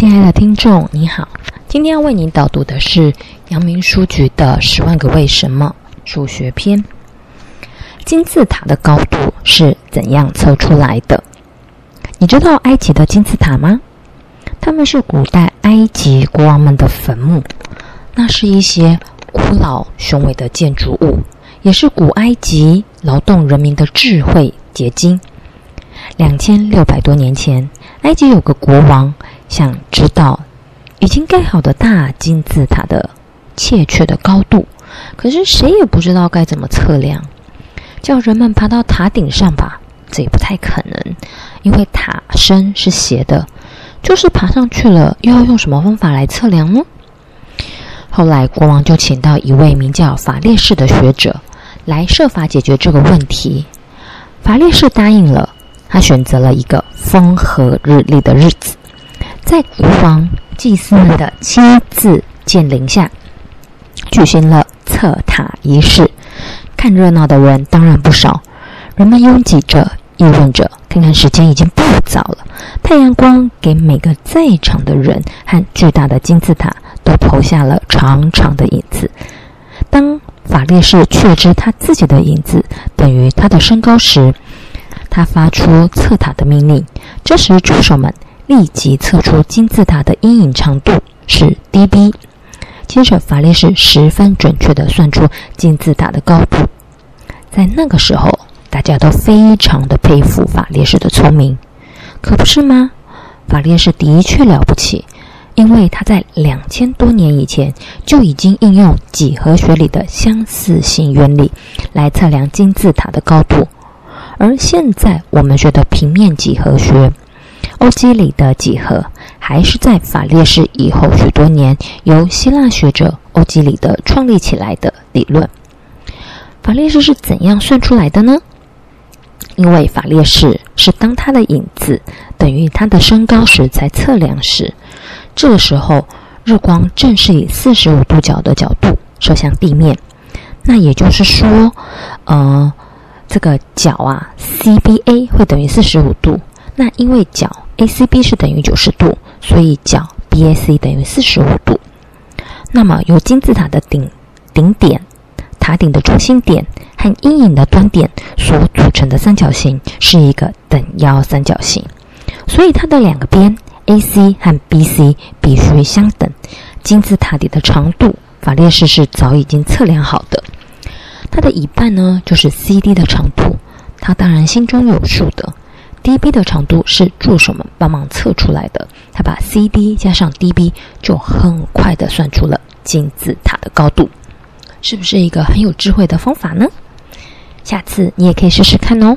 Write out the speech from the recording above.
亲爱的听众，你好，今天要为你导读的是阳明书局的《十万个为什么》数学篇。金字塔的高度是怎样测出来的？你知道埃及的金字塔吗？它们是古代埃及国王们的坟墓，那是一些古老雄伟的建筑物，也是古埃及劳动人民的智慧结晶。两千六百多年前，埃及有个国王。想知道已经盖好的大金字塔的确切的高度，可是谁也不知道该怎么测量。叫人们爬到塔顶上吧，这也不太可能，因为塔身是斜的。就是爬上去了，又要用什么方法来测量呢？后来国王就请到一位名叫法列士的学者来设法解决这个问题。法列士答应了，他选择了一个风和日丽的日子。在国王、祭司们的亲自见领下，举行了测塔仪式。看热闹的人当然不少，人们拥挤着，议论着。看看时间，已经不早了。太阳光给每个在场的人和巨大的金字塔都投下了长长的影子。当法列士确知他自己的影子等于他的身高时，他发出测塔的命令。这时，助手们。立即测出金字塔的阴影长度是 dB，接着法列士十分准确地算出金字塔的高度。在那个时候，大家都非常的佩服法列士的聪明，可不是吗？法列士的确了不起，因为他在两千多年以前就已经应用几何学里的相似性原理来测量金字塔的高度，而现在我们学的平面几何学。欧几里得几何还是在法列士以后许多年由希腊学者欧几里得创立起来的理论。法列士是怎样算出来的呢？因为法列士是当他的影子等于他的身高时才测量时，这个时候日光正是以四十五度角的角度射向地面，那也就是说，呃，这个角啊，CBA 会等于四十五度。那因为角 ACB 是等于九十度，所以角 BAC 等于四十五度。那么由金字塔的顶顶点、塔顶的中心点和阴影的端点所组成的三角形是一个等腰三角形，所以它的两个边 AC 和 BC 必须相等。金字塔底的长度，法列士是早已经测量好的，它的一半呢就是 CD 的长度，他当然心中有数的。dB 的长度是助手们帮忙测出来的，他把 CD 加上 dB 就很快的算出了金字塔的高度，是不是一个很有智慧的方法呢？下次你也可以试试看哦。